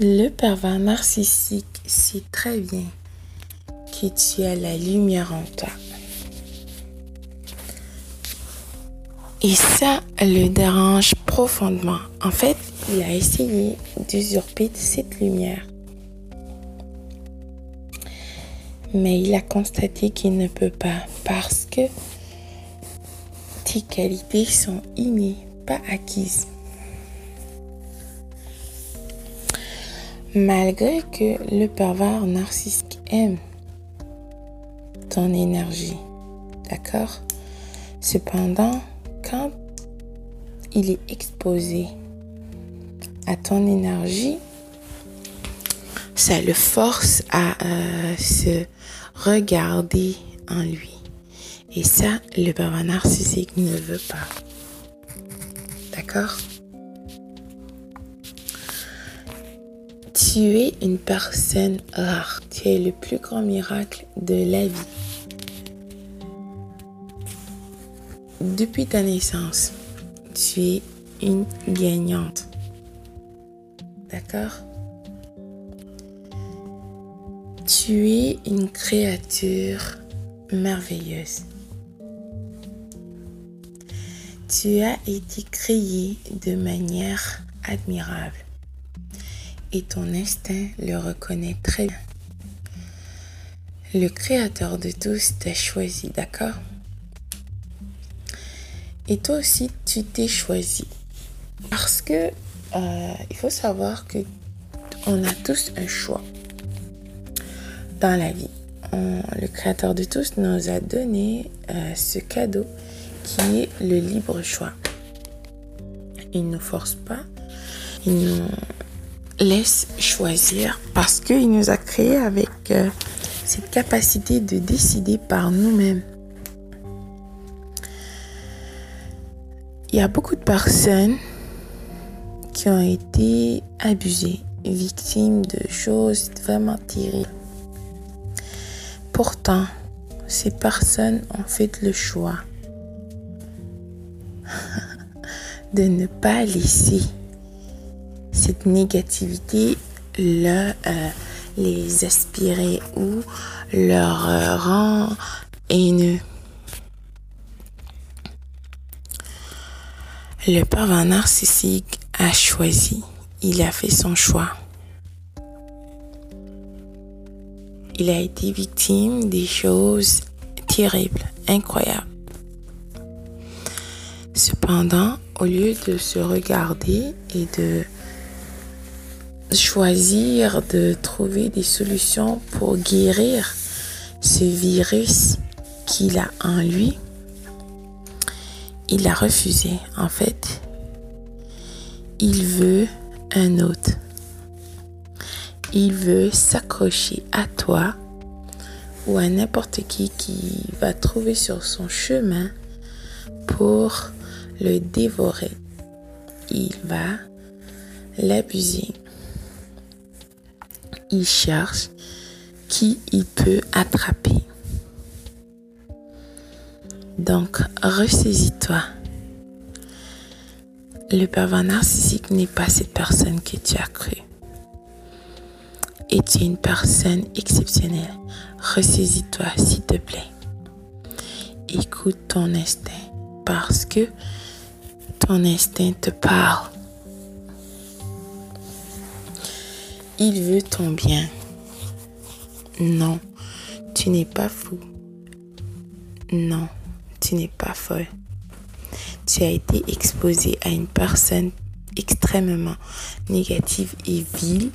Le pervers narcissique sait très bien que tu as la lumière en toi. Et ça le dérange profondément. En fait, il a essayé d'usurper cette lumière. Mais il a constaté qu'il ne peut pas parce que tes qualités sont innées, pas acquises. Malgré que le pervers narcissique aime ton énergie, d'accord? Cependant, quand il est exposé à ton énergie, ça le force à euh, se regarder en lui. Et ça, le pervers narcissique ne veut pas. D'accord? Tu es une personne rare. Tu es le plus grand miracle de la vie. Depuis ta naissance, tu es une gagnante. D'accord? Tu es une créature merveilleuse. Tu as été créé de manière admirable et ton instinct le reconnaît très bien. Le Créateur de tous t'a choisi, d'accord? Et toi aussi, tu t'es choisi. Parce que euh, il faut savoir que on a tous un choix dans la vie. le Créateur de tous nous a donné euh, ce cadeau qui est le libre choix. Il ne nous force pas, il nous laisse choisir parce qu'il nous a créé avec euh, cette capacité de décider par nous-mêmes. Il y a beaucoup de personnes qui ont été abusées, victimes de choses vraiment terribles. Pourtant, ces personnes ont fait le choix de ne pas laisser cette négativité le, euh, les aspirer ou leur euh, rend haineux. Le pervers narcissique a choisi, il a fait son choix. Il a été victime des choses terribles, incroyables. Cependant, au lieu de se regarder et de choisir de trouver des solutions pour guérir ce virus qu'il a en lui, il a refusé. En fait, il veut un autre. Il veut s'accrocher à toi ou à n'importe qui qui va trouver sur son chemin pour le dévorer. Il va l'abuser cherche qui il peut attraper. Donc, ressaisis-toi. Le pervers narcissique n'est pas cette personne que tu as cru. Et tu es une personne exceptionnelle. Ressaisis-toi, s'il te plaît. Écoute ton instinct parce que ton instinct te parle. Il veut ton bien. Non, tu n'es pas fou. Non, tu n'es pas folle. Tu as été exposé à une personne extrêmement négative et vile.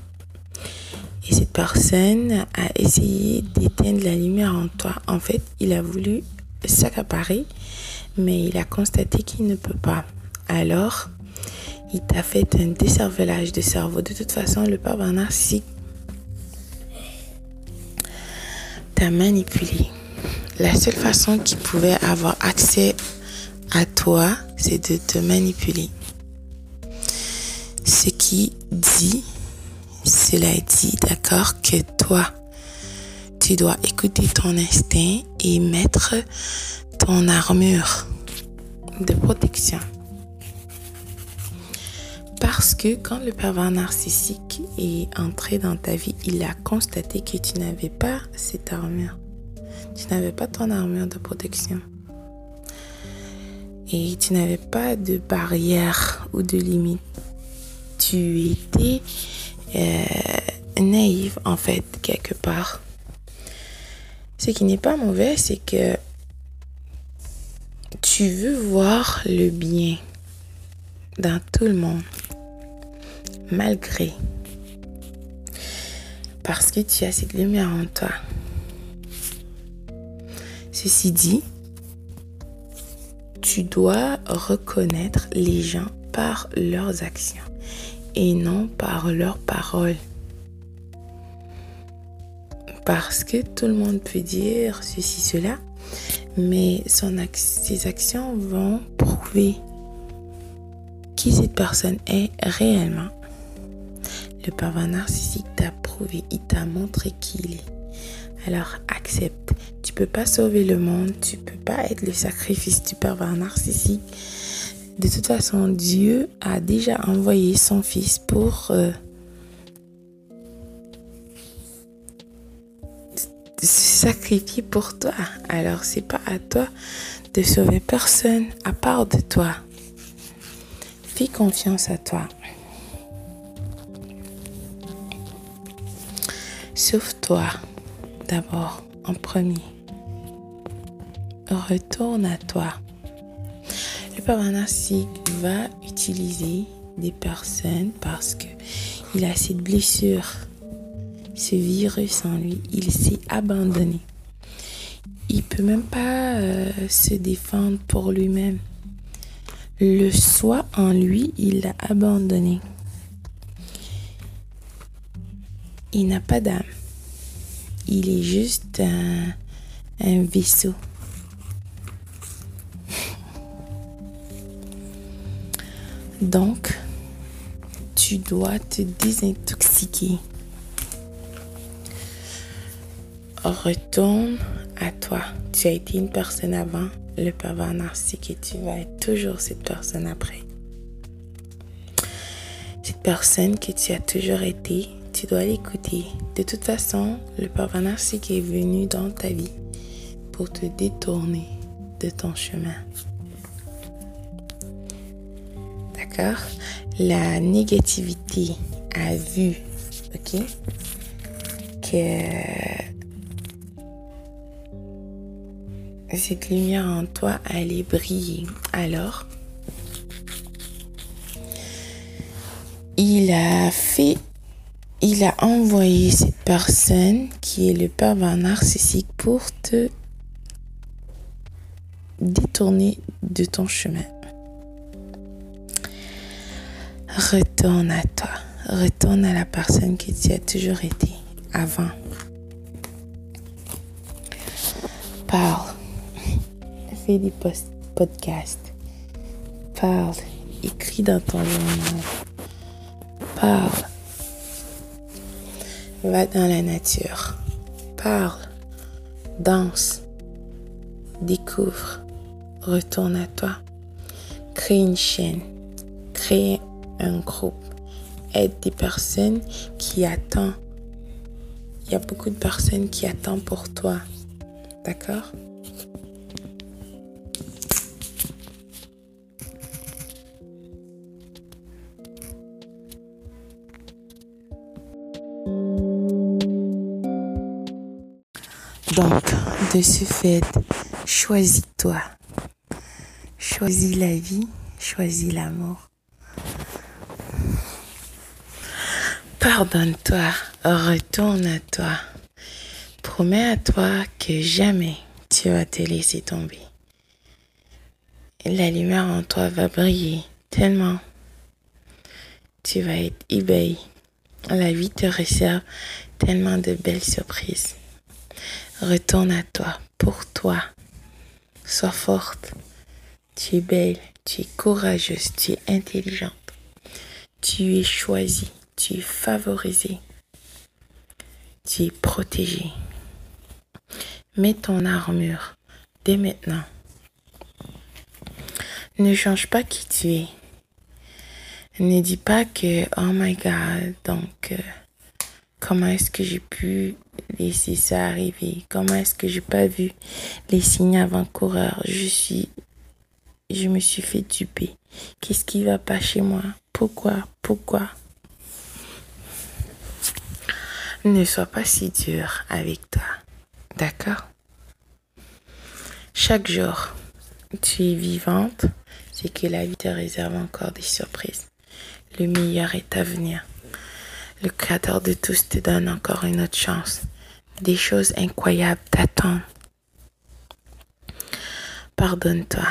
Et cette personne a essayé d'éteindre la lumière en toi. En fait, il a voulu s'accaparer, mais il a constaté qu'il ne peut pas. Alors, il t'a fait un décervelage de cerveau. De toute façon, le pervers narcissique t'a manipulé. La seule façon qu'il pouvait avoir accès à toi, c'est de te manipuler. Ce qui dit, cela dit, d'accord, que toi, tu dois écouter ton instinct et mettre ton armure de protection Parce que quand le pervers narcissique est entré dans ta vie, il a constaté que tu n'avais pas cette armure. Tu n'avais pas ton armure de protection. Et tu n'avais pas de barrière ou de limite. Tu étais euh, naïve en fait, quelque part. Ce qui n'est pas mauvais, c'est que tu veux voir le bien dans tout le monde, malgré, parce que tu as cette lumière en toi. Ceci dit, tu dois reconnaître les gens par leurs actions et non par leurs paroles. Parce que tout le monde peut dire ceci, cela, mais son, ses actions vont prouver qui cette personne est réellement. Le narcissique t'a prouvé, il t'a montré qui est. Alors accepte. Tu peux pas sauver le monde, tu peux pas être le sacrifice du pervers narcissique. De toute façon, Dieu a déjà envoyé son fils pour euh, sacrifier pour toi. Alors c'est pas à toi de sauver personne à part de toi. Fais confiance à toi. Sauve-toi d'abord en premier. Retourne à toi. Le pervers narcissique va utiliser des personnes parce que il a cette blessure, ce virus en lui. Il s'est abandonné. Il peut même pas euh, se défendre pour lui-même. Le soi en lui, il l'a abandonné. Il n'a pas d'âme. Il est juste un, vaisseau. Donc, tu dois te désintoxiquer. Retourne à toi. Tu as été une personne avant le pervers narcissique et tu vas être toujours cette personne après. Cette personne que tu as toujours été, tu dois l'écouter. De toute façon, le pervers narcissique est venu dans ta vie pour te détourner de ton chemin. D'accord? La négativité a vu, ok, que cette lumière en toi allait briller. Alors, il a fait, il a envoyé cette personne qui est le pervers narcissique pour te détourner de ton chemin. Retourne à toi. Retourne à la personne que tu as toujours été avant. Parle des podcasts. Parle. Écris dans ton journal. Parle. Va dans la nature. Parle. Danse. Découvre. Retourne à toi. Crée une chaîne. Crée un groupe. Aide des personnes qui attendent. Il y a beaucoup de personnes qui attendent pour toi. D'accord? Donc, de ce fait, choisis-toi. Choisis la vie, choisis l'amour. Pardonne-toi, retourne à toi. Promets à toi que jamais tu vas te laisser tomber. La lumière en toi va briller tellement. Tu vas être ébahi. La vie te réserve tellement de belles surprises. Retourne à toi, pour toi. Sois forte. Tu es belle, tu es courageuse, tu es intelligente. Tu es choisie, tu es favorisée. Tu es protégée. Mets ton armure dès maintenant. Ne change pas qui tu es. Ne dis pas que, oh my god, donc, euh, comment est-ce que j'ai pu laisser ça arriver? Comment est-ce que j'ai pas vu les signes avant-coureurs? Je suis, je me suis fait duper. Qu'est-ce qui va pas chez moi? Pourquoi? Pourquoi? Ne sois pas si dur avec toi. D'accord? Chaque jour, tu es vivante, c'est que la vie te réserve encore des surprises. Le meilleur est à venir. Le Créateur de tous te donne encore une autre chance. Des choses incroyables t'attendent. Pardonne-toi.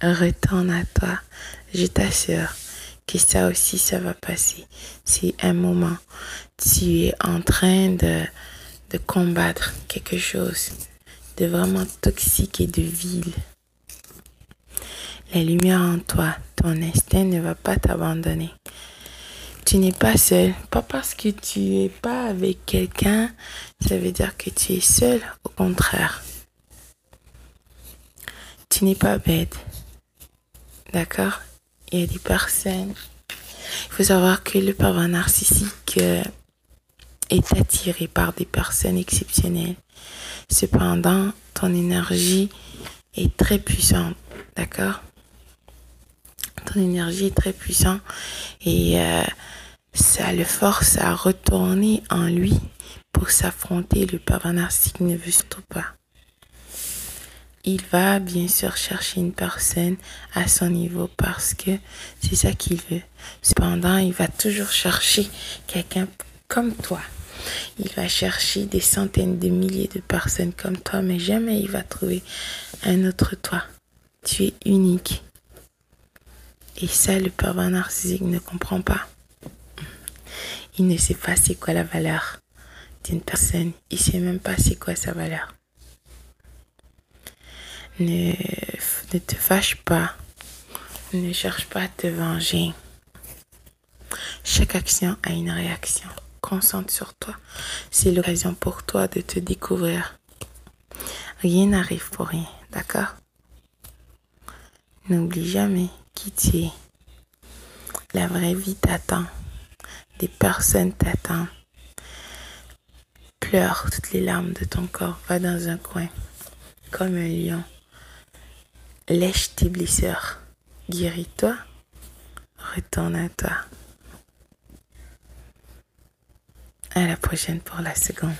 Retourne à toi. Je t'assure que ça aussi, ça va passer. C'est un moment. Tu es en train de, de combattre quelque chose de vraiment toxique et de vil. La lumière en toi, ton instinct ne va pas t'abandonner. Tu n'es pas seul. Pas parce que tu es pas avec quelqu'un, ça veut dire que tu es seul. Au contraire. Tu n'es pas bête. D'accord? Il y a des personnes. Il faut savoir que le pervers narcissique euh, est attiré par des personnes exceptionnelles. Cependant, ton énergie est très puissante, d'accord? Ton énergie est très puissante et euh, ça le force à retourner en lui pour s'affronter. Le pervers ne veut surtout pas. Il va bien sûr chercher une personne à son niveau parce que c'est ça qu'il veut. Cependant, il va toujours chercher quelqu'un comme toi. Il va chercher des centaines de milliers de personnes comme toi, mais jamais il va trouver un autre toi. Tu es unique. Et ça, le pervers narcissique ne comprend pas. Il ne sait pas c'est quoi la valeur d'une personne. Il sait même pas c'est quoi sa valeur. Ne, ne te fâche pas. Ne cherche pas à te venger. Chaque action a une réaction concentre sur toi. C'est l'occasion pour toi de te découvrir. Rien n'arrive pour rien, d'accord? N'oublie jamais La vraie vie t'attend. Des personnes t'attendent. Pleure toutes les larmes de ton corps. Va dans un coin, comme un lion. Lèche tes blessures. Guéris-toi. Retourne à toi. À la prochaine pour la seconde.